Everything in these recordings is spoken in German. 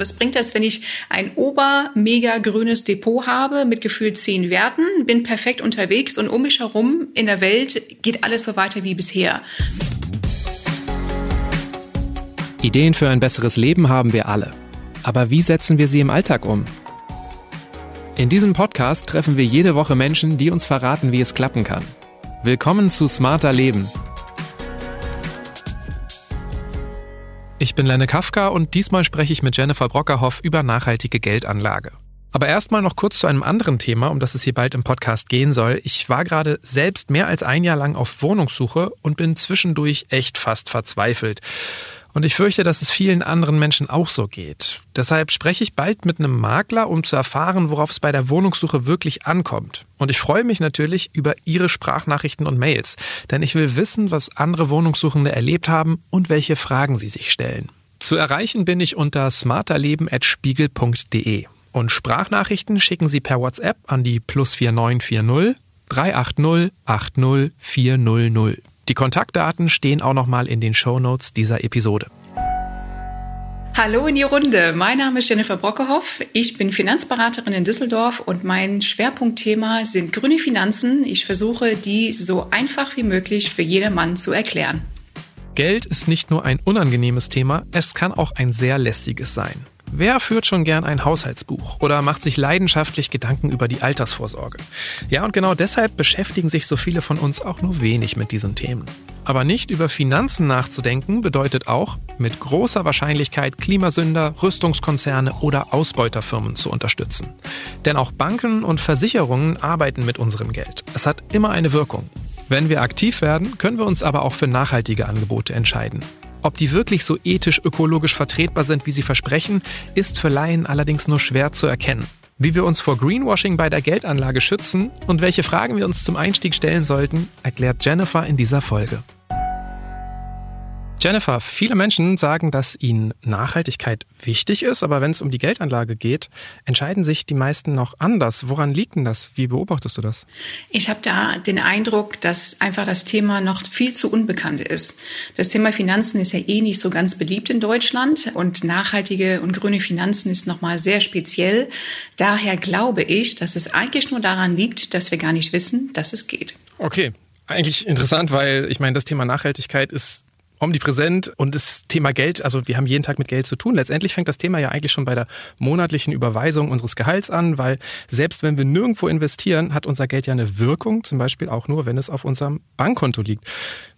Was bringt das, wenn ich ein ober mega grünes Depot habe mit gefühlt zehn Werten, bin perfekt unterwegs und um mich herum in der Welt geht alles so weiter wie bisher? Ideen für ein besseres Leben haben wir alle. Aber wie setzen wir sie im Alltag um? In diesem Podcast treffen wir jede Woche Menschen, die uns verraten, wie es klappen kann. Willkommen zu Smarter Leben Ich bin Lenne Kafka und diesmal spreche ich mit Jennifer Brockerhoff über nachhaltige Geldanlage. Aber erstmal noch kurz zu einem anderen Thema, um das es hier bald im Podcast gehen soll. Ich war gerade selbst mehr als ein Jahr lang auf Wohnungssuche und bin zwischendurch echt fast verzweifelt. Und ich fürchte, dass es vielen anderen Menschen auch so geht. Deshalb spreche ich bald mit einem Makler, um zu erfahren, worauf es bei der Wohnungssuche wirklich ankommt. Und ich freue mich natürlich über Ihre Sprachnachrichten und Mails, denn ich will wissen, was andere Wohnungssuchende erlebt haben und welche Fragen sie sich stellen. Zu erreichen bin ich unter smarterleben.spiegel.de. Und Sprachnachrichten schicken Sie per WhatsApp an die plus 4940 380 80 400. Die Kontaktdaten stehen auch nochmal in den Show Notes dieser Episode. Hallo in die Runde. Mein Name ist Jennifer Brockehoff. Ich bin Finanzberaterin in Düsseldorf und mein Schwerpunktthema sind grüne Finanzen. Ich versuche, die so einfach wie möglich für jedermann zu erklären. Geld ist nicht nur ein unangenehmes Thema, es kann auch ein sehr lästiges sein. Wer führt schon gern ein Haushaltsbuch oder macht sich leidenschaftlich Gedanken über die Altersvorsorge? Ja, und genau deshalb beschäftigen sich so viele von uns auch nur wenig mit diesen Themen. Aber nicht über Finanzen nachzudenken bedeutet auch, mit großer Wahrscheinlichkeit Klimasünder, Rüstungskonzerne oder Ausbeuterfirmen zu unterstützen. Denn auch Banken und Versicherungen arbeiten mit unserem Geld. Es hat immer eine Wirkung. Wenn wir aktiv werden, können wir uns aber auch für nachhaltige Angebote entscheiden. Ob die wirklich so ethisch-ökologisch vertretbar sind, wie sie versprechen, ist für Laien allerdings nur schwer zu erkennen. Wie wir uns vor Greenwashing bei der Geldanlage schützen und welche Fragen wir uns zum Einstieg stellen sollten, erklärt Jennifer in dieser Folge. Jennifer, viele Menschen sagen, dass ihnen Nachhaltigkeit wichtig ist, aber wenn es um die Geldanlage geht, entscheiden sich die meisten noch anders. Woran liegt denn das? Wie beobachtest du das? Ich habe da den Eindruck, dass einfach das Thema noch viel zu unbekannt ist. Das Thema Finanzen ist ja eh nicht so ganz beliebt in Deutschland und nachhaltige und grüne Finanzen ist nochmal sehr speziell. Daher glaube ich, dass es eigentlich nur daran liegt, dass wir gar nicht wissen, dass es geht. Okay, eigentlich interessant, weil ich meine, das Thema Nachhaltigkeit ist omnipräsent und das Thema Geld, also wir haben jeden Tag mit Geld zu tun. Letztendlich fängt das Thema ja eigentlich schon bei der monatlichen Überweisung unseres Gehalts an, weil selbst wenn wir nirgendwo investieren, hat unser Geld ja eine Wirkung, zum Beispiel auch nur, wenn es auf unserem Bankkonto liegt.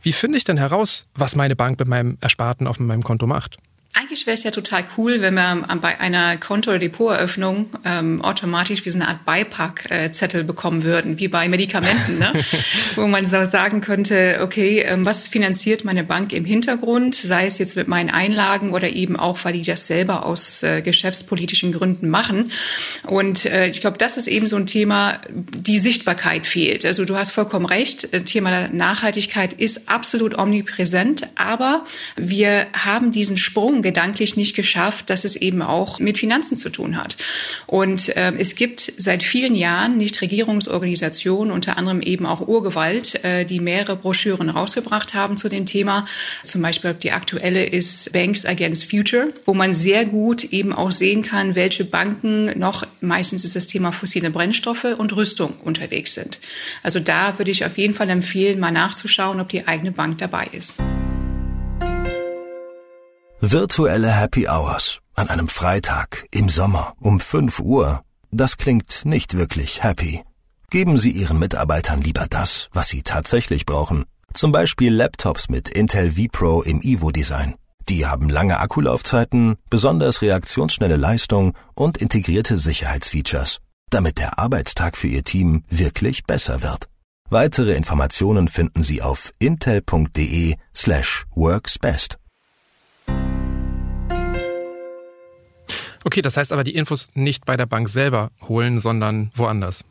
Wie finde ich denn heraus, was meine Bank mit meinem Ersparten auf meinem Konto macht? Eigentlich wäre es ja total cool, wenn wir bei einer Konto- oder Depoteröffnung ähm, automatisch wie so eine Art Beipackzettel bekommen würden, wie bei Medikamenten, ne? wo man so sagen könnte, okay, ähm, was finanziert meine Bank im Hintergrund, sei es jetzt mit meinen Einlagen oder eben auch, weil die das selber aus äh, geschäftspolitischen Gründen machen. Und äh, ich glaube, das ist eben so ein Thema, die Sichtbarkeit fehlt. Also du hast vollkommen recht, äh, Thema Nachhaltigkeit ist absolut omnipräsent, aber wir haben diesen Sprung gedanklich nicht geschafft, dass es eben auch mit Finanzen zu tun hat. Und äh, es gibt seit vielen Jahren Nichtregierungsorganisationen, unter anderem eben auch Urgewalt, äh, die mehrere Broschüren rausgebracht haben zu dem Thema. Zum Beispiel die aktuelle ist Banks Against Future, wo man sehr gut eben auch sehen kann, welche Banken noch, meistens ist das Thema fossile Brennstoffe und Rüstung unterwegs sind. Also da würde ich auf jeden Fall empfehlen, mal nachzuschauen, ob die eigene Bank dabei ist. Virtuelle Happy Hours an einem Freitag im Sommer um 5 Uhr. Das klingt nicht wirklich happy. Geben Sie Ihren Mitarbeitern lieber das, was sie tatsächlich brauchen. Zum Beispiel Laptops mit Intel vPro im Ivo-Design. Die haben lange Akkulaufzeiten, besonders reaktionsschnelle Leistung und integrierte Sicherheitsfeatures, damit der Arbeitstag für Ihr Team wirklich besser wird. Weitere Informationen finden Sie auf intel.de slash worksbest. Okay, das heißt aber die Infos nicht bei der Bank selber holen, sondern woanders.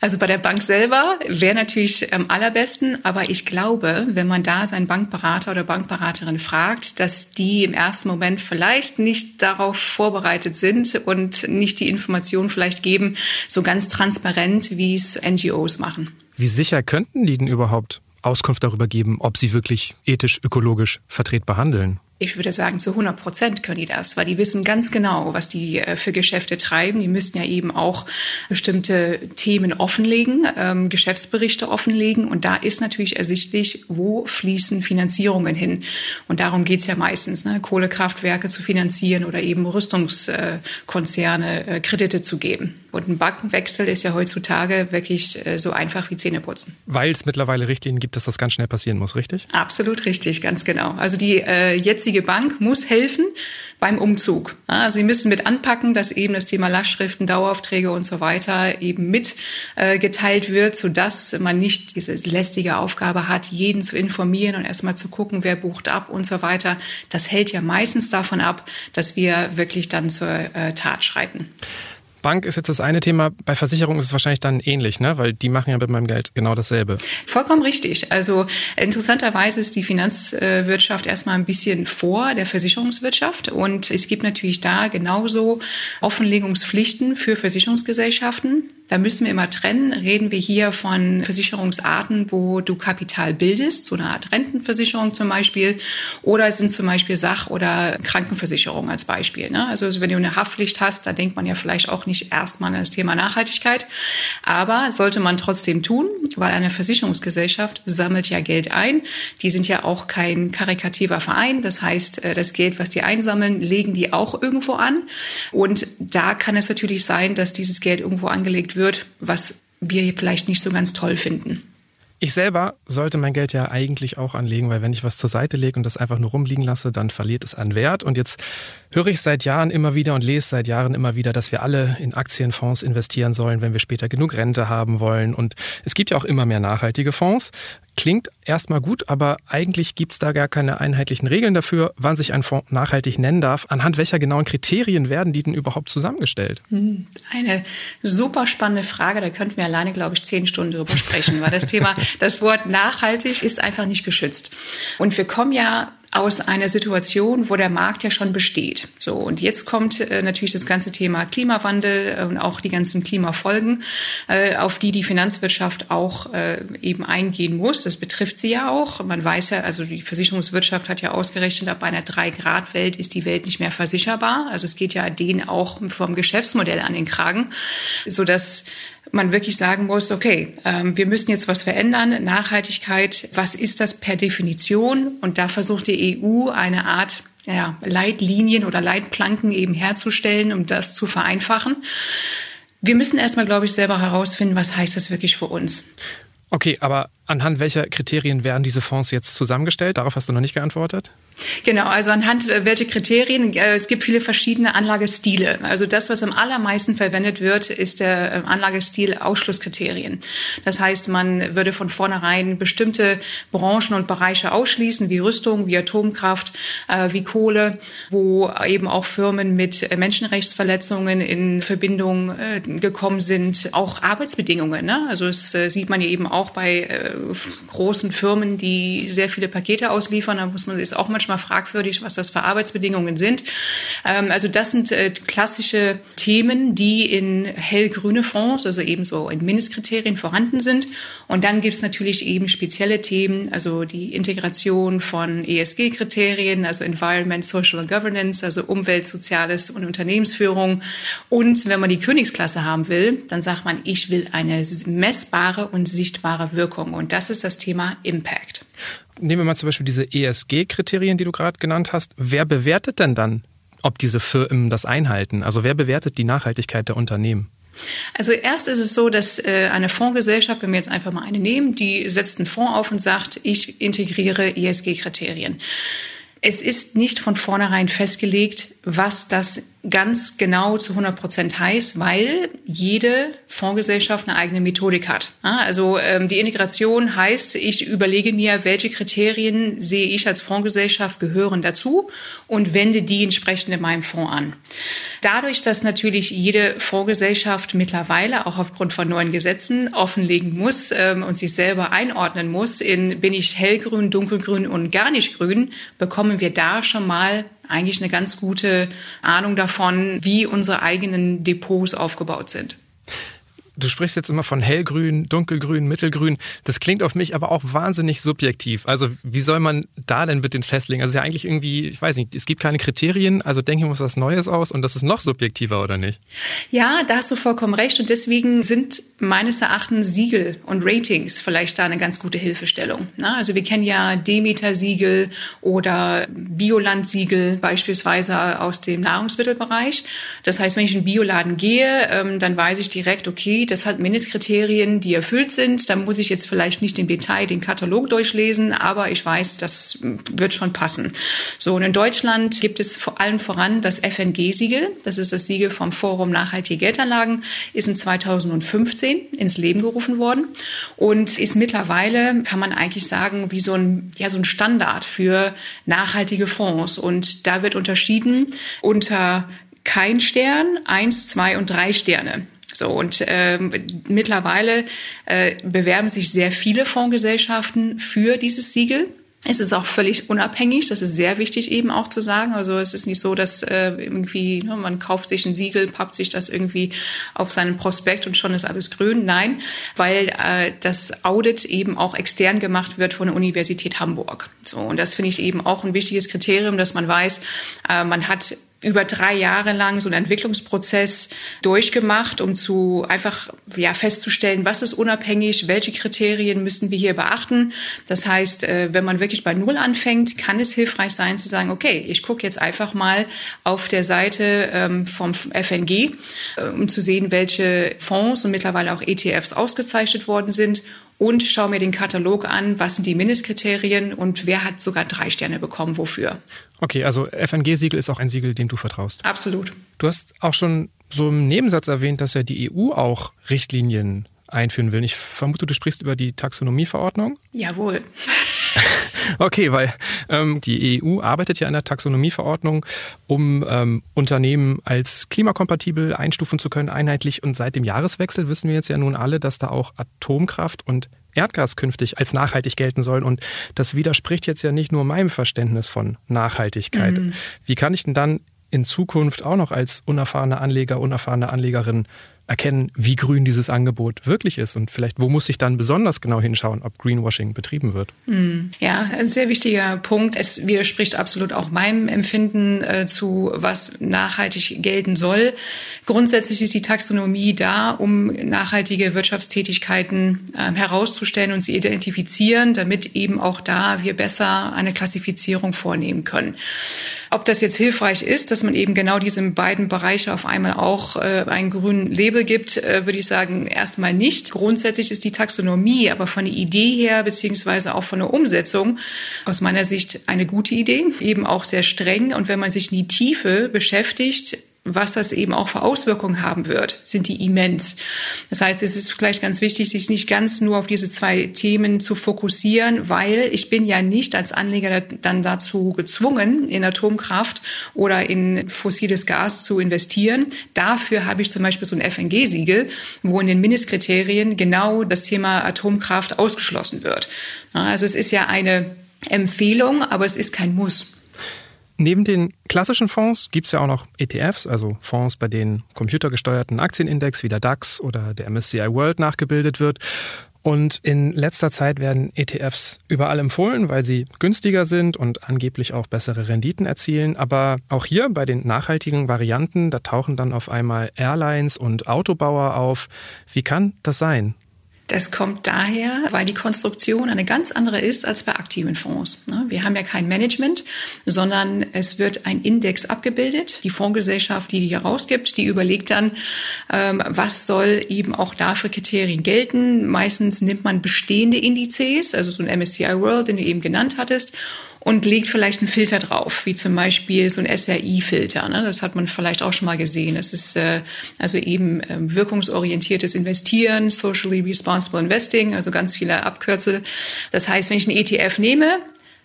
Also bei der Bank selber wäre natürlich am allerbesten, aber ich glaube, wenn man da seinen Bankberater oder Bankberaterin fragt, dass die im ersten Moment vielleicht nicht darauf vorbereitet sind und nicht die Informationen vielleicht geben, so ganz transparent, wie es NGOs machen. Wie sicher könnten die denn überhaupt Auskunft darüber geben, ob sie wirklich ethisch, ökologisch vertretbar handeln? Ich würde sagen, zu 100 Prozent können die das, weil die wissen ganz genau, was die äh, für Geschäfte treiben. Die müssten ja eben auch bestimmte Themen offenlegen, ähm, Geschäftsberichte offenlegen. Und da ist natürlich ersichtlich, wo fließen Finanzierungen hin. Und darum geht's ja meistens, ne? Kohlekraftwerke zu finanzieren oder eben Rüstungskonzerne äh, Kredite zu geben. Und ein Bankenwechsel ist ja heutzutage wirklich äh, so einfach wie Zähneputzen. Weil es mittlerweile Richtlinien gibt, dass das ganz schnell passieren muss, richtig? Absolut richtig, ganz genau. Also die äh, jetzige Bank muss helfen beim Umzug. Also sie müssen mit anpacken, dass eben das Thema Lastschriften, Daueraufträge und so weiter eben mitgeteilt äh, wird, sodass man nicht diese lästige Aufgabe hat, jeden zu informieren und erstmal zu gucken, wer bucht ab und so weiter. Das hält ja meistens davon ab, dass wir wirklich dann zur äh, Tat schreiten. Bank ist jetzt das eine Thema. Bei Versicherung ist es wahrscheinlich dann ähnlich, ne? weil die machen ja mit meinem Geld genau dasselbe. Vollkommen richtig. Also interessanterweise ist die Finanzwirtschaft erstmal ein bisschen vor der Versicherungswirtschaft und es gibt natürlich da genauso Offenlegungspflichten für Versicherungsgesellschaften. Da müssen wir immer trennen. Reden wir hier von Versicherungsarten, wo du Kapital bildest, so eine Art Rentenversicherung zum Beispiel, oder sind zum Beispiel Sach- oder Krankenversicherung als Beispiel. Ne? Also wenn du eine Haftpflicht hast, da denkt man ja vielleicht auch nicht erstmal an das Thema Nachhaltigkeit, aber sollte man trotzdem tun, weil eine Versicherungsgesellschaft sammelt ja Geld ein. Die sind ja auch kein karikativer Verein. Das heißt, äh, das Geld, was die einsammeln, legen die auch irgendwo an. Und da kann es natürlich sein, dass dieses Geld irgendwo angelegt wird, was wir vielleicht nicht so ganz toll finden. Ich selber sollte mein Geld ja eigentlich auch anlegen, weil wenn ich was zur Seite lege und das einfach nur rumliegen lasse, dann verliert es an Wert. Und jetzt höre ich seit Jahren immer wieder und lese seit Jahren immer wieder, dass wir alle in Aktienfonds investieren sollen, wenn wir später genug Rente haben wollen. Und es gibt ja auch immer mehr nachhaltige Fonds. Klingt erstmal gut, aber eigentlich gibt es da gar keine einheitlichen Regeln dafür, wann sich ein Fonds nachhaltig nennen darf. Anhand welcher genauen Kriterien werden die denn überhaupt zusammengestellt? Hm, eine super spannende Frage. Da könnten wir alleine, glaube ich, zehn Stunden drüber sprechen, weil das Thema, das Wort nachhaltig ist einfach nicht geschützt. Und wir kommen ja aus einer Situation, wo der Markt ja schon besteht. So und jetzt kommt äh, natürlich das ganze Thema Klimawandel äh, und auch die ganzen Klimafolgen, äh, auf die die Finanzwirtschaft auch äh, eben eingehen muss. Das betrifft sie ja auch. Man weiß ja, also die Versicherungswirtschaft hat ja ausgerechnet, ab einer drei Grad Welt ist die Welt nicht mehr versicherbar. Also es geht ja denen auch vom Geschäftsmodell an den Kragen, so dass man wirklich sagen muss, okay, ähm, wir müssen jetzt was verändern. Nachhaltigkeit, was ist das per Definition? Und da versucht die EU eine Art ja, Leitlinien oder Leitplanken eben herzustellen, um das zu vereinfachen. Wir müssen erstmal, glaube ich, selber herausfinden, was heißt das wirklich für uns. Okay, aber anhand welcher Kriterien werden diese Fonds jetzt zusammengestellt? Darauf hast du noch nicht geantwortet. Genau, also anhand äh, welcher Kriterien. Äh, es gibt viele verschiedene Anlagestile. Also das, was am allermeisten verwendet wird, ist der äh, Anlagestil Ausschlusskriterien. Das heißt, man würde von vornherein bestimmte Branchen und Bereiche ausschließen, wie Rüstung, wie Atomkraft, wie Kohle, wo eben auch Firmen mit Menschenrechtsverletzungen in Verbindung gekommen sind, auch Arbeitsbedingungen. Ne? Also es sieht man ja eben auch bei großen Firmen, die sehr viele Pakete ausliefern. Da muss man ist auch manchmal fragwürdig, was das für Arbeitsbedingungen sind. Ähm, also das sind äh, klassische Themen, die in hellgrüne Fonds, also ebenso in Mindestkriterien vorhanden sind. Und dann gibt es natürlich eben spezielle Themen, also die Integration von ESG-Kriterien, also Environment, Social and Governance, also Umwelt, Soziales und Unternehmensführung. Und wenn man die Königsklasse haben will, dann sagt man, ich will eine messbare und sichtbare Wirkung. Und das ist das Thema Impact. Nehmen wir mal zum Beispiel diese ESG-Kriterien, die du gerade genannt hast. Wer bewertet denn dann, ob diese Firmen das einhalten? Also wer bewertet die Nachhaltigkeit der Unternehmen? Also erst ist es so, dass äh, eine Fondsgesellschaft, wenn wir jetzt einfach mal eine nehmen, die setzt einen Fonds auf und sagt, ich integriere ESG-Kriterien. Es ist nicht von vornherein festgelegt, was das ganz genau zu 100 Prozent heißt, weil jede Fondsgesellschaft eine eigene Methodik hat. Also ähm, die Integration heißt, ich überlege mir, welche Kriterien sehe ich als Fondsgesellschaft gehören dazu und wende die entsprechend in meinem Fonds an. Dadurch, dass natürlich jede Fondsgesellschaft mittlerweile auch aufgrund von neuen Gesetzen offenlegen muss ähm, und sich selber einordnen muss, in bin ich hellgrün, dunkelgrün und gar nicht grün, bekommen wir da schon mal eigentlich eine ganz gute Ahnung davon, wie unsere eigenen Depots aufgebaut sind. Du sprichst jetzt immer von hellgrün, dunkelgrün, mittelgrün. Das klingt auf mich aber auch wahnsinnig subjektiv. Also wie soll man da denn bitte festlegen? Also ja eigentlich irgendwie, ich weiß nicht, es gibt keine Kriterien, also denken wir uns was Neues aus und das ist noch subjektiver, oder nicht? Ja, da hast du vollkommen recht und deswegen sind meines Erachtens Siegel und Ratings vielleicht da eine ganz gute Hilfestellung. Also wir kennen ja Demeter-Siegel oder Bioland-Siegel beispielsweise aus dem Nahrungsmittelbereich. Das heißt, wenn ich in einen Bioladen gehe, ähm, dann weiß ich direkt, okay, das hat Mindestkriterien, die erfüllt sind. Da muss ich jetzt vielleicht nicht im Detail den Katalog durchlesen, aber ich weiß, das wird schon passen. So, und in Deutschland gibt es vor allem voran das FNG-Siegel. Das ist das Siegel vom Forum Nachhaltige Geldanlagen, ist in 2015 ins Leben gerufen worden und ist mittlerweile, kann man eigentlich sagen, wie so ein, ja, so ein Standard für nachhaltige Fonds. Und da wird unterschieden unter kein Stern, eins, zwei und drei Sterne. So und ähm, mittlerweile äh, bewerben sich sehr viele Fondsgesellschaften für dieses Siegel. Es ist auch völlig unabhängig, das ist sehr wichtig eben auch zu sagen. Also es ist nicht so, dass äh, irgendwie ne, man kauft sich ein Siegel, pappt sich das irgendwie auf seinen Prospekt und schon ist alles grün. Nein, weil äh, das Audit eben auch extern gemacht wird von der Universität Hamburg. So und das finde ich eben auch ein wichtiges Kriterium, dass man weiß, äh, man hat über drei Jahre lang so einen Entwicklungsprozess durchgemacht, um zu einfach ja festzustellen, was ist unabhängig, welche Kriterien müssen wir hier beachten. Das heißt, äh, wenn man wirklich bei Null anfängt, kann es hilfreich sein zu sagen, okay, ich gucke jetzt einfach mal auf der Seite ähm, vom FNG, äh, um zu sehen, welche Fonds und mittlerweile auch ETFs ausgezeichnet worden sind und schaue mir den Katalog an, was sind die Mindestkriterien und wer hat sogar drei Sterne bekommen, wofür. Okay, also FNG-Siegel ist auch ein Siegel, dem du vertraust. Absolut. Du hast auch schon so im Nebensatz erwähnt, dass ja die EU auch Richtlinien einführen will. Ich vermute, du sprichst über die Taxonomieverordnung. Jawohl. Okay, weil ähm, die EU arbeitet ja an der Taxonomieverordnung, um ähm, Unternehmen als klimakompatibel einstufen zu können, einheitlich. Und seit dem Jahreswechsel wissen wir jetzt ja nun alle, dass da auch Atomkraft und Erdgas künftig als nachhaltig gelten sollen. Und das widerspricht jetzt ja nicht nur meinem Verständnis von Nachhaltigkeit. Mhm. Wie kann ich denn dann in Zukunft auch noch als unerfahrener Anleger, unerfahrene Anlegerin erkennen, wie grün dieses Angebot wirklich ist und vielleicht, wo muss ich dann besonders genau hinschauen, ob Greenwashing betrieben wird. Hm. Ja, ein sehr wichtiger Punkt. Es widerspricht absolut auch meinem Empfinden äh, zu, was nachhaltig gelten soll. Grundsätzlich ist die Taxonomie da, um nachhaltige Wirtschaftstätigkeiten äh, herauszustellen und zu identifizieren, damit eben auch da wir besser eine Klassifizierung vornehmen können. Ob das jetzt hilfreich ist, dass man eben genau diese beiden Bereiche auf einmal auch äh, einen grünen Label gibt, äh, würde ich sagen, erstmal nicht. Grundsätzlich ist die Taxonomie aber von der Idee her, beziehungsweise auch von der Umsetzung aus meiner Sicht eine gute Idee, eben auch sehr streng. Und wenn man sich in die Tiefe beschäftigt, was das eben auch für Auswirkungen haben wird, sind die immens. Das heißt, es ist vielleicht ganz wichtig, sich nicht ganz nur auf diese zwei Themen zu fokussieren, weil ich bin ja nicht als Anleger dann dazu gezwungen, in Atomkraft oder in fossiles Gas zu investieren. Dafür habe ich zum Beispiel so ein FNG-Siegel, wo in den Mindestkriterien genau das Thema Atomkraft ausgeschlossen wird. Also es ist ja eine Empfehlung, aber es ist kein Muss. Neben den klassischen Fonds gibt's ja auch noch ETFs, also Fonds, bei denen computergesteuerten Aktienindex wie der DAX oder der MSCI World nachgebildet wird. Und in letzter Zeit werden ETFs überall empfohlen, weil sie günstiger sind und angeblich auch bessere Renditen erzielen. Aber auch hier bei den nachhaltigen Varianten, da tauchen dann auf einmal Airlines und Autobauer auf. Wie kann das sein? Das kommt daher, weil die Konstruktion eine ganz andere ist als bei aktiven Fonds. Ne? Wir haben ja kein Management, sondern es wird ein Index abgebildet. Die Fondsgesellschaft, die die herausgibt, die überlegt dann, ähm, was soll eben auch da für Kriterien gelten. Meistens nimmt man bestehende Indizes, also so ein MSCI World, den du eben genannt hattest, und legt vielleicht einen Filter drauf, wie zum Beispiel so ein SRI-Filter. Ne? Das hat man vielleicht auch schon mal gesehen. Das ist äh, also eben äh, wirkungsorientiertes Investieren, socially responsible investing, also ganz viele Abkürzel. Das heißt, wenn ich einen ETF nehme,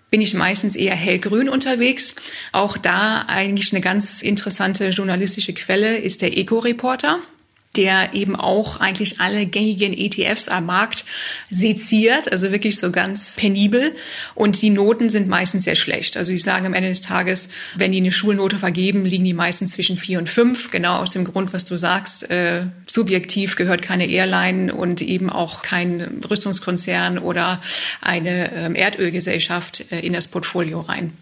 bin ich meistens eher hellgrün unterwegs. Auch da eigentlich eine ganz interessante journalistische Quelle ist der Eco-Reporter. Der eben auch eigentlich alle gängigen ETFs am Markt seziert, also wirklich so ganz penibel. Und die Noten sind meistens sehr schlecht. Also ich sage am Ende des Tages, wenn die eine Schulnote vergeben, liegen die meistens zwischen vier und fünf. Genau aus dem Grund, was du sagst. Äh, subjektiv gehört keine Airline und eben auch kein Rüstungskonzern oder eine ähm, Erdölgesellschaft äh, in das Portfolio rein.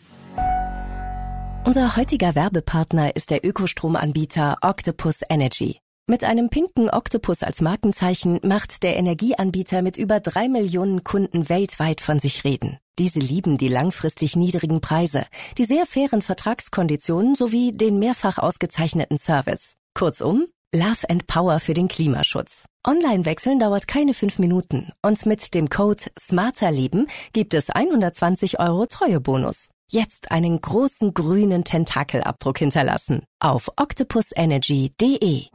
Unser heutiger Werbepartner ist der Ökostromanbieter Octopus Energy. Mit einem pinken Oktopus als Markenzeichen macht der Energieanbieter mit über drei Millionen Kunden weltweit von sich reden. Diese lieben die langfristig niedrigen Preise, die sehr fairen Vertragskonditionen sowie den mehrfach ausgezeichneten Service. Kurzum, Love and Power für den Klimaschutz. Online-Wechseln dauert keine fünf Minuten und mit dem Code SMARTERLEBEN gibt es 120 Euro Treuebonus. Jetzt einen großen grünen Tentakelabdruck hinterlassen auf octopusenergy.de.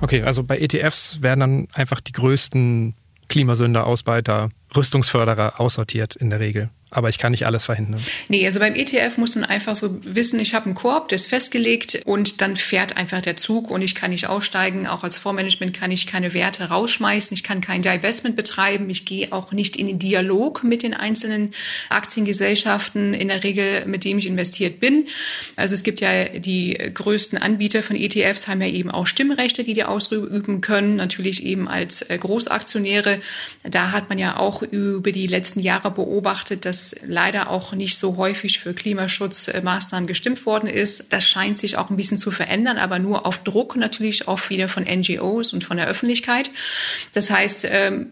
Okay, also bei ETFs werden dann einfach die größten Klimasünder, Ausbeiter, Rüstungsförderer aussortiert in der Regel aber ich kann nicht alles verhindern. Nee, also beim ETF muss man einfach so wissen, ich habe einen Korb, der ist festgelegt und dann fährt einfach der Zug und ich kann nicht aussteigen. Auch als Fondsmanagement kann ich keine Werte rausschmeißen, ich kann kein Divestment betreiben, ich gehe auch nicht in den Dialog mit den einzelnen Aktiengesellschaften in der Regel, mit dem ich investiert bin. Also es gibt ja die größten Anbieter von ETFs, haben ja eben auch Stimmrechte, die die ausüben können, natürlich eben als äh, Großaktionäre. Da hat man ja auch über die letzten Jahre beobachtet, dass leider auch nicht so häufig für Klimaschutzmaßnahmen gestimmt worden ist. Das scheint sich auch ein bisschen zu verändern, aber nur auf Druck natürlich auch wieder von NGOs und von der Öffentlichkeit. Das heißt, ähm,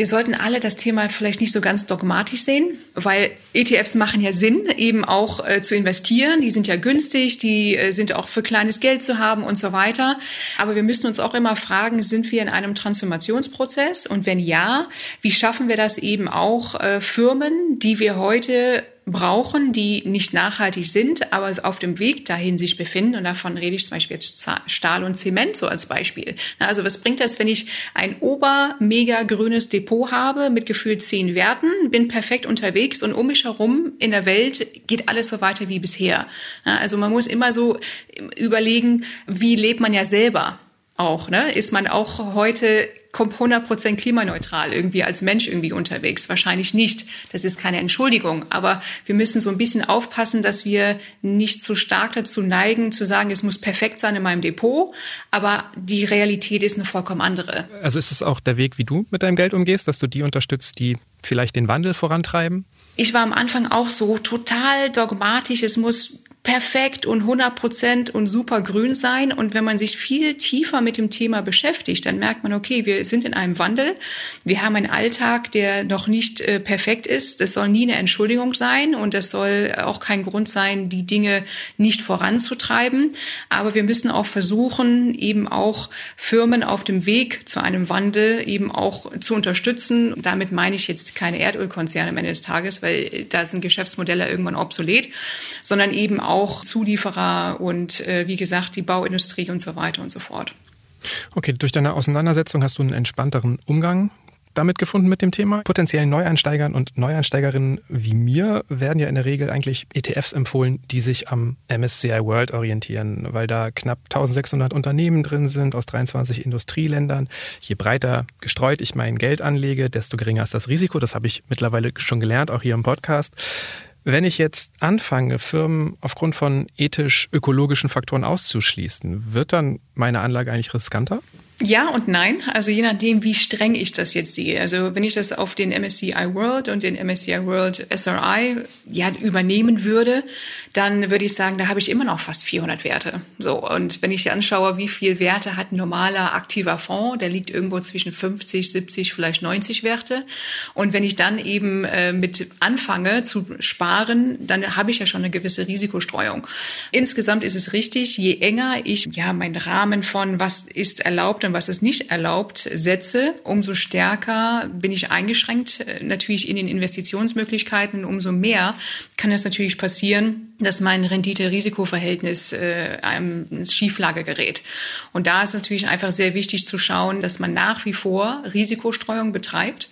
wir sollten alle das Thema vielleicht nicht so ganz dogmatisch sehen, weil ETFs machen ja Sinn, eben auch äh, zu investieren. Die sind ja günstig, die äh, sind auch für kleines Geld zu haben und so weiter. Aber wir müssen uns auch immer fragen, sind wir in einem Transformationsprozess? Und wenn ja, wie schaffen wir das eben auch äh, Firmen, die wir heute brauchen, die nicht nachhaltig sind, aber auf dem Weg dahin sich befinden. Und davon rede ich zum Beispiel jetzt Stahl und Zement so als Beispiel. Also was bringt das, wenn ich ein ober-mega grünes Depot habe mit gefühlt zehn Werten, bin perfekt unterwegs und um mich herum in der Welt geht alles so weiter wie bisher. Also man muss immer so überlegen, wie lebt man ja selber auch, ne? Ist man auch heute 100% klimaneutral irgendwie als Mensch irgendwie unterwegs? Wahrscheinlich nicht. Das ist keine Entschuldigung. Aber wir müssen so ein bisschen aufpassen, dass wir nicht zu stark dazu neigen, zu sagen, es muss perfekt sein in meinem Depot. Aber die Realität ist eine vollkommen andere. Also ist es auch der Weg, wie du mit deinem Geld umgehst, dass du die unterstützt, die vielleicht den Wandel vorantreiben? Ich war am Anfang auch so total dogmatisch. Es muss perfekt und 100 Prozent und super grün sein. Und wenn man sich viel tiefer mit dem Thema beschäftigt, dann merkt man, okay, wir sind in einem Wandel. Wir haben einen Alltag, der noch nicht äh, perfekt ist. Das soll nie eine Entschuldigung sein und das soll auch kein Grund sein, die Dinge nicht voranzutreiben. Aber wir müssen auch versuchen, eben auch Firmen auf dem Weg zu einem Wandel eben auch zu unterstützen. Damit meine ich jetzt keine Erdölkonzerne am Ende des Tages, weil da sind Geschäftsmodelle irgendwann obsolet, sondern eben auch Zulieferer und äh, wie gesagt die Bauindustrie und so weiter und so fort. Okay, durch deine Auseinandersetzung hast du einen entspannteren Umgang damit gefunden mit dem Thema. Potenziellen Neueinsteigern und Neueinsteigerinnen wie mir werden ja in der Regel eigentlich ETFs empfohlen, die sich am MSCI World orientieren, weil da knapp 1600 Unternehmen drin sind aus 23 Industrieländern. Je breiter gestreut ich mein Geld anlege, desto geringer ist das Risiko. Das habe ich mittlerweile schon gelernt, auch hier im Podcast. Wenn ich jetzt anfange, Firmen aufgrund von ethisch-ökologischen Faktoren auszuschließen, wird dann meine Anlage eigentlich riskanter? Ja und nein. Also je nachdem, wie streng ich das jetzt sehe. Also wenn ich das auf den MSCI World und den MSCI World SRI ja, übernehmen würde, dann würde ich sagen, da habe ich immer noch fast 400 Werte. So und wenn ich anschaue, wie viel Werte hat ein normaler aktiver Fonds, der liegt irgendwo zwischen 50, 70, vielleicht 90 Werte. Und wenn ich dann eben äh, mit anfange zu sparen, dann habe ich ja schon eine gewisse Risikostreuung. Insgesamt ist es richtig, je enger ich ja meinen Rahmen von was ist erlaubt und was ist nicht erlaubt setze, umso stärker bin ich eingeschränkt äh, natürlich in den Investitionsmöglichkeiten, umso mehr kann es natürlich passieren, dass mein Rendite-Risiko-Verhältnis äh, einem ins Schieflage gerät. Und da ist natürlich einfach sehr wichtig zu schauen, dass man nach wie vor Risikostreuung betreibt.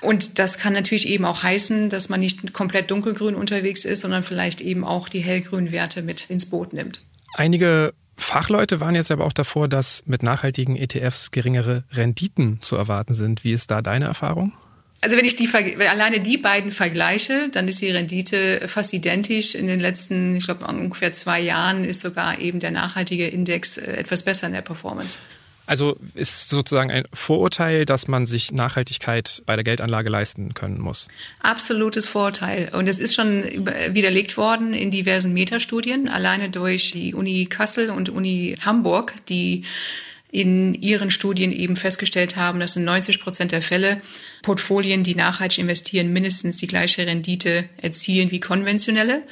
Und das kann natürlich eben auch heißen, dass man nicht komplett dunkelgrün unterwegs ist, sondern vielleicht eben auch die hellgrünen Werte mit ins Boot nimmt. Einige Fachleute waren jetzt aber auch davor, dass mit nachhaltigen ETFs geringere Renditen zu erwarten sind. Wie ist da deine Erfahrung? Also wenn ich die alleine die beiden vergleiche, dann ist die Rendite fast identisch. In den letzten, ich glaube, ungefähr zwei Jahren ist sogar eben der nachhaltige Index äh, etwas besser in der Performance. Also ist sozusagen ein Vorurteil, dass man sich Nachhaltigkeit bei der Geldanlage leisten können muss. Absolutes Vorurteil. Und es ist schon widerlegt worden in diversen Metastudien, alleine durch die Uni Kassel und Uni Hamburg, die in ihren Studien eben festgestellt haben, dass in 90 Prozent der Fälle Portfolien, die nachhaltig investieren, mindestens die gleiche Rendite erzielen wie konventionelle.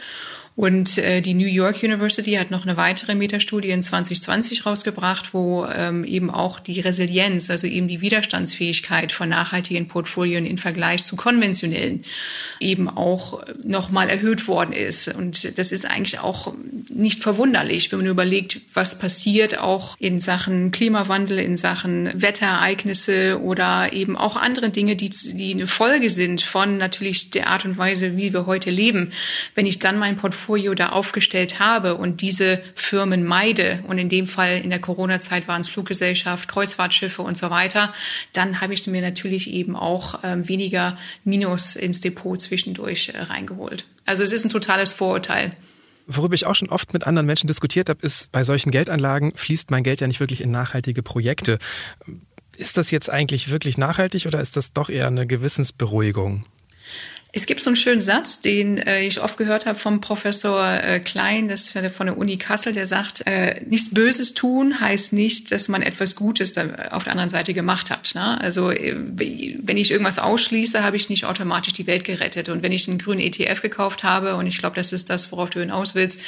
Und äh, die New York University hat noch eine weitere Metastudie in 2020 rausgebracht, wo ähm, eben auch die Resilienz, also eben die Widerstandsfähigkeit von nachhaltigen Portfolien im Vergleich zu konventionellen eben auch nochmal erhöht worden ist. Und das ist eigentlich auch nicht verwunderlich, wenn man überlegt, was passiert auch in Sachen Klimawandel, in Sachen Wetterereignisse oder eben auch andere Dinge, die, die eine Folge sind von natürlich der Art und Weise, wie wir heute leben. Wenn ich dann mein Portfolio Portfolio da aufgestellt habe und diese Firmen meide, und in dem Fall in der Corona-Zeit waren es Fluggesellschaft, Kreuzfahrtschiffe und so weiter, dann habe ich mir natürlich eben auch ähm, weniger Minus ins Depot zwischendurch äh, reingeholt. Also es ist ein totales Vorurteil. Worüber ich auch schon oft mit anderen Menschen diskutiert habe, ist, bei solchen Geldanlagen fließt mein Geld ja nicht wirklich in nachhaltige Projekte. Ist das jetzt eigentlich wirklich nachhaltig oder ist das doch eher eine Gewissensberuhigung? Es gibt so einen schönen Satz, den äh, ich oft gehört habe vom Professor äh, Klein, das ist von der Uni Kassel, der sagt, äh, nichts Böses tun heißt nicht, dass man etwas Gutes da auf der anderen Seite gemacht hat. Ne? Also äh, wenn ich irgendwas ausschließe, habe ich nicht automatisch die Welt gerettet. Und wenn ich einen grünen ETF gekauft habe, und ich glaube, das ist das, worauf du hinaus willst,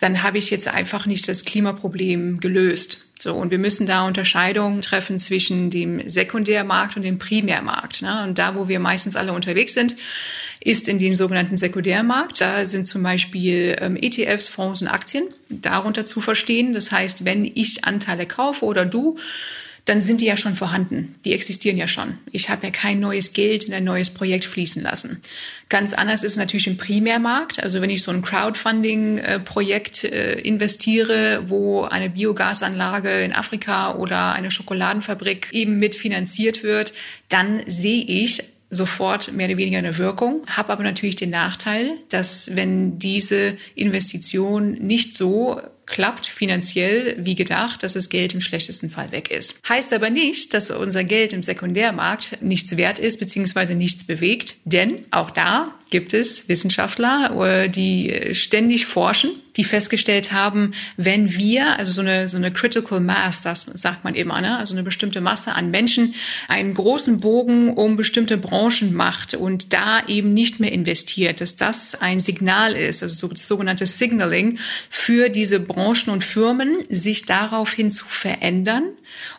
dann habe ich jetzt einfach nicht das Klimaproblem gelöst. So, und wir müssen da Unterscheidungen treffen zwischen dem Sekundärmarkt und dem Primärmarkt. Ne? Und da, wo wir meistens alle unterwegs sind, ist in dem sogenannten Sekundärmarkt. Da sind zum Beispiel ähm, ETFs, Fonds und Aktien darunter zu verstehen. Das heißt, wenn ich Anteile kaufe oder du, dann sind die ja schon vorhanden. Die existieren ja schon. Ich habe ja kein neues Geld in ein neues Projekt fließen lassen. Ganz anders ist es natürlich im Primärmarkt. Also wenn ich so ein Crowdfunding-Projekt äh, investiere, wo eine Biogasanlage in Afrika oder eine Schokoladenfabrik eben mitfinanziert wird, dann sehe ich sofort mehr oder weniger eine Wirkung, habe aber natürlich den Nachteil, dass wenn diese Investition nicht so klappt finanziell wie gedacht, dass das Geld im schlechtesten Fall weg ist. Heißt aber nicht, dass unser Geld im Sekundärmarkt nichts wert ist bzw. nichts bewegt, denn auch da gibt es Wissenschaftler, äh, die ständig forschen, die festgestellt haben, wenn wir, also so eine, so eine Critical Mass, das sagt man immer, ne? also eine bestimmte Masse an Menschen, einen großen Bogen um bestimmte Branchen macht und da eben nicht mehr investiert, dass das ein Signal ist, also so, das sogenannte Signaling für diese Branchen und Firmen, sich daraufhin zu verändern.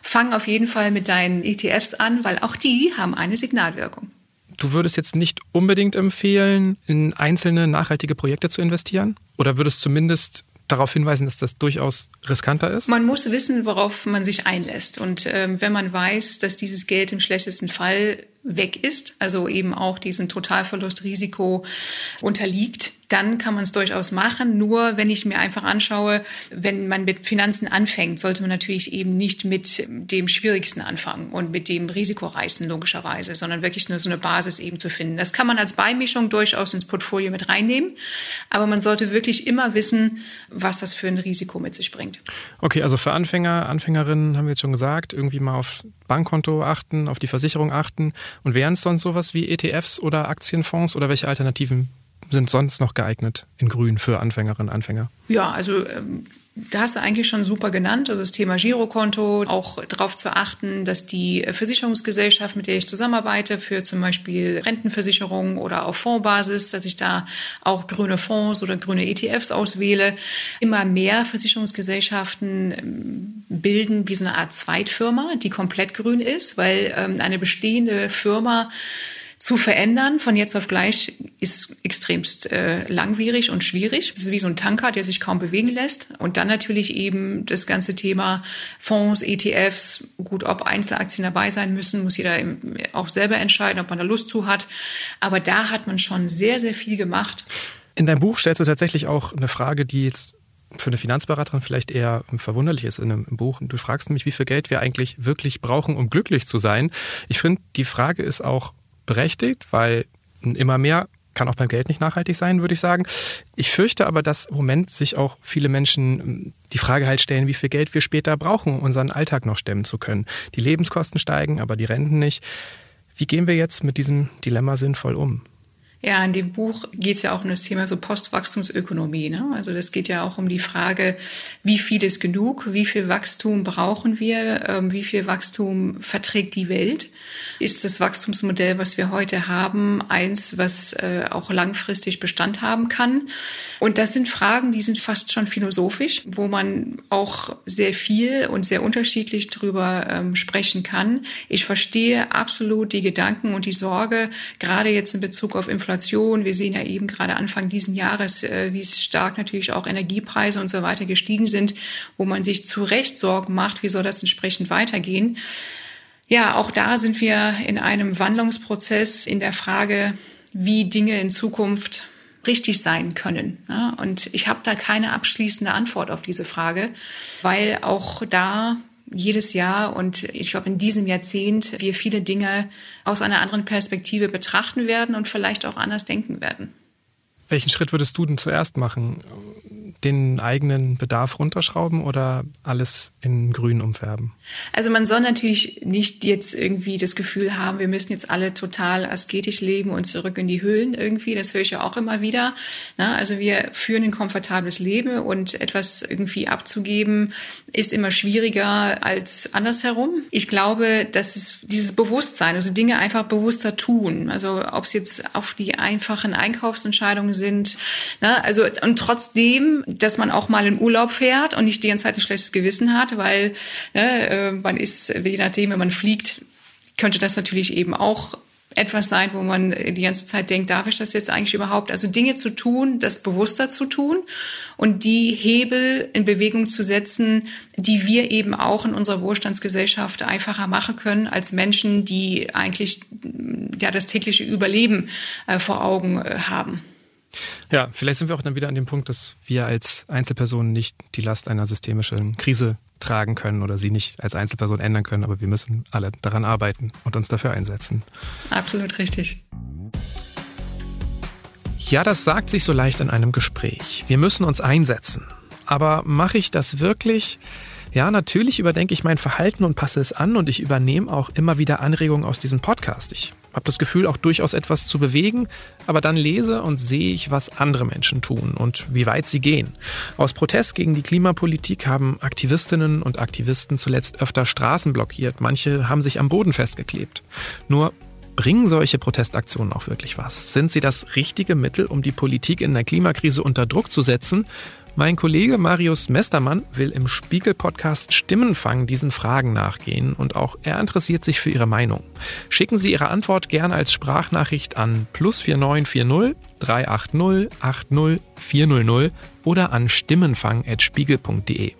Fang auf jeden Fall mit deinen ETFs an, weil auch die haben eine Signalwirkung. Du würdest jetzt nicht unbedingt empfehlen, in einzelne nachhaltige Projekte zu investieren? Oder würdest zumindest darauf hinweisen, dass das durchaus riskanter ist? Man muss wissen, worauf man sich einlässt. Und ähm, wenn man weiß, dass dieses Geld im schlechtesten Fall weg ist, also eben auch diesen Totalverlustrisiko unterliegt, dann kann man es durchaus machen. Nur wenn ich mir einfach anschaue, wenn man mit Finanzen anfängt, sollte man natürlich eben nicht mit dem Schwierigsten anfangen und mit dem Risikoreichsten logischerweise, sondern wirklich nur so eine Basis eben zu finden. Das kann man als Beimischung durchaus ins Portfolio mit reinnehmen, aber man sollte wirklich immer wissen, was das für ein Risiko mit sich bringt. Okay, also für Anfänger, Anfängerinnen haben wir jetzt schon gesagt, irgendwie mal auf Bankkonto achten, auf die Versicherung achten. Und wären es sonst sowas wie ETFs oder Aktienfonds oder welche Alternativen sind sonst noch geeignet in Grün für Anfängerinnen und Anfänger? Ja, also ähm, da hast du eigentlich schon super genannt, also das Thema Girokonto, auch darauf zu achten, dass die Versicherungsgesellschaft, mit der ich zusammenarbeite, für zum Beispiel Rentenversicherung oder auf Fondsbasis, dass ich da auch grüne Fonds oder grüne ETFs auswähle. Immer mehr Versicherungsgesellschaften ähm, bilden wie so eine Art Zweitfirma, die komplett grün ist, weil ähm, eine bestehende Firma zu verändern von jetzt auf gleich ist extremst äh, langwierig und schwierig. Es ist wie so ein Tanker, der sich kaum bewegen lässt. Und dann natürlich eben das ganze Thema Fonds, ETFs, gut, ob Einzelaktien dabei sein müssen, muss jeder auch selber entscheiden, ob man da Lust zu hat. Aber da hat man schon sehr, sehr viel gemacht. In deinem Buch stellst du tatsächlich auch eine Frage, die jetzt für eine Finanzberaterin vielleicht eher verwunderlich ist in einem Buch. Du fragst mich, wie viel Geld wir eigentlich wirklich brauchen, um glücklich zu sein. Ich finde, die Frage ist auch berechtigt, weil immer mehr kann auch beim Geld nicht nachhaltig sein, würde ich sagen. Ich fürchte aber, dass im Moment sich auch viele Menschen ähm, die Frage halt stellen, wie viel Geld wir später brauchen, um unseren Alltag noch stemmen zu können. Die Lebenskosten steigen, aber die Renten nicht. Wie gehen wir jetzt mit diesem Dilemma sinnvoll um? Ja, in dem Buch geht es ja auch um das Thema so Postwachstumsökonomie. Ne? Also das geht ja auch um die Frage, wie viel ist genug, wie viel Wachstum brauchen wir, ähm, wie viel Wachstum verträgt die Welt. Ist das Wachstumsmodell, was wir heute haben, eins, was äh, auch langfristig Bestand haben kann? Und das sind Fragen, die sind fast schon philosophisch, wo man auch sehr viel und sehr unterschiedlich darüber ähm, sprechen kann. Ich verstehe absolut die Gedanken und die Sorge, gerade jetzt in Bezug auf Inflation Inflation. Wir sehen ja eben gerade Anfang diesen Jahres, äh, wie stark natürlich auch Energiepreise und so weiter gestiegen sind, wo man sich zu Recht Sorgen macht, wie soll das entsprechend weitergehen. Ja, auch da sind wir in einem Wandlungsprozess in der Frage, wie Dinge in Zukunft richtig sein können. Und ich habe da keine abschließende Antwort auf diese Frage, weil auch da jedes Jahr und ich glaube in diesem Jahrzehnt wir viele Dinge aus einer anderen Perspektive betrachten werden und vielleicht auch anders denken werden. Welchen Schritt würdest du denn zuerst machen? Den eigenen Bedarf runterschrauben oder alles in grün umfärben? Also man soll natürlich nicht jetzt irgendwie das Gefühl haben, wir müssen jetzt alle total asketisch leben und zurück in die Höhlen irgendwie. Das höre ich ja auch immer wieder. also wir führen ein komfortables Leben und etwas irgendwie abzugeben ist immer schwieriger als andersherum. Ich glaube, dass es dieses Bewusstsein, also Dinge einfach bewusster tun. Also ob es jetzt auf die einfachen Einkaufsentscheidungen sind. also und trotzdem, dass man auch mal in Urlaub fährt und nicht die ganze Zeit ein schlechtes Gewissen hat, weil ne, äh, man ist, je nachdem, wenn man fliegt, könnte das natürlich eben auch etwas sein, wo man die ganze Zeit denkt, darf ich das jetzt eigentlich überhaupt? Also Dinge zu tun, das bewusster zu tun und die Hebel in Bewegung zu setzen, die wir eben auch in unserer Wohlstandsgesellschaft einfacher machen können als Menschen, die eigentlich ja das tägliche Überleben äh, vor Augen äh, haben. Ja, vielleicht sind wir auch dann wieder an dem Punkt, dass wir als Einzelpersonen nicht die Last einer systemischen Krise tragen können oder sie nicht als Einzelperson ändern können, aber wir müssen alle daran arbeiten und uns dafür einsetzen. Absolut richtig. Ja, das sagt sich so leicht in einem Gespräch. Wir müssen uns einsetzen. Aber mache ich das wirklich? Ja, natürlich überdenke ich mein Verhalten und passe es an und ich übernehme auch immer wieder Anregungen aus diesem Podcast. Ich habe das Gefühl, auch durchaus etwas zu bewegen, aber dann lese und sehe ich, was andere Menschen tun und wie weit sie gehen. Aus Protest gegen die Klimapolitik haben Aktivistinnen und Aktivisten zuletzt öfter Straßen blockiert, manche haben sich am Boden festgeklebt. Nur Bringen solche Protestaktionen auch wirklich was? Sind sie das richtige Mittel, um die Politik in der Klimakrise unter Druck zu setzen? Mein Kollege Marius Mestermann will im Spiegel-Podcast Stimmenfang diesen Fragen nachgehen und auch er interessiert sich für Ihre Meinung. Schicken Sie Ihre Antwort gerne als Sprachnachricht an plus 4940 380 80 400 oder an stimmenfang.spiegel.de.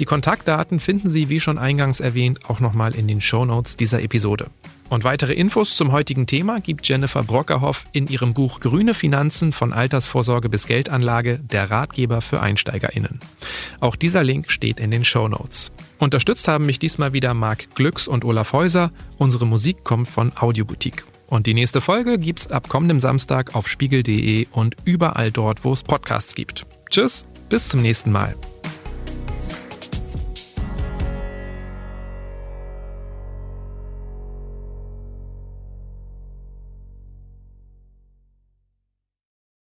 Die Kontaktdaten finden Sie, wie schon eingangs erwähnt, auch nochmal in den Shownotes dieser Episode. Und weitere Infos zum heutigen Thema gibt Jennifer Brockerhoff in ihrem Buch Grüne Finanzen von Altersvorsorge bis Geldanlage, der Ratgeber für EinsteigerInnen. Auch dieser Link steht in den Show Notes. Unterstützt haben mich diesmal wieder Marc Glücks und Olaf Häuser. Unsere Musik kommt von Audioboutique. Und die nächste Folge gibt's ab kommendem Samstag auf spiegel.de und überall dort, wo es Podcasts gibt. Tschüss, bis zum nächsten Mal.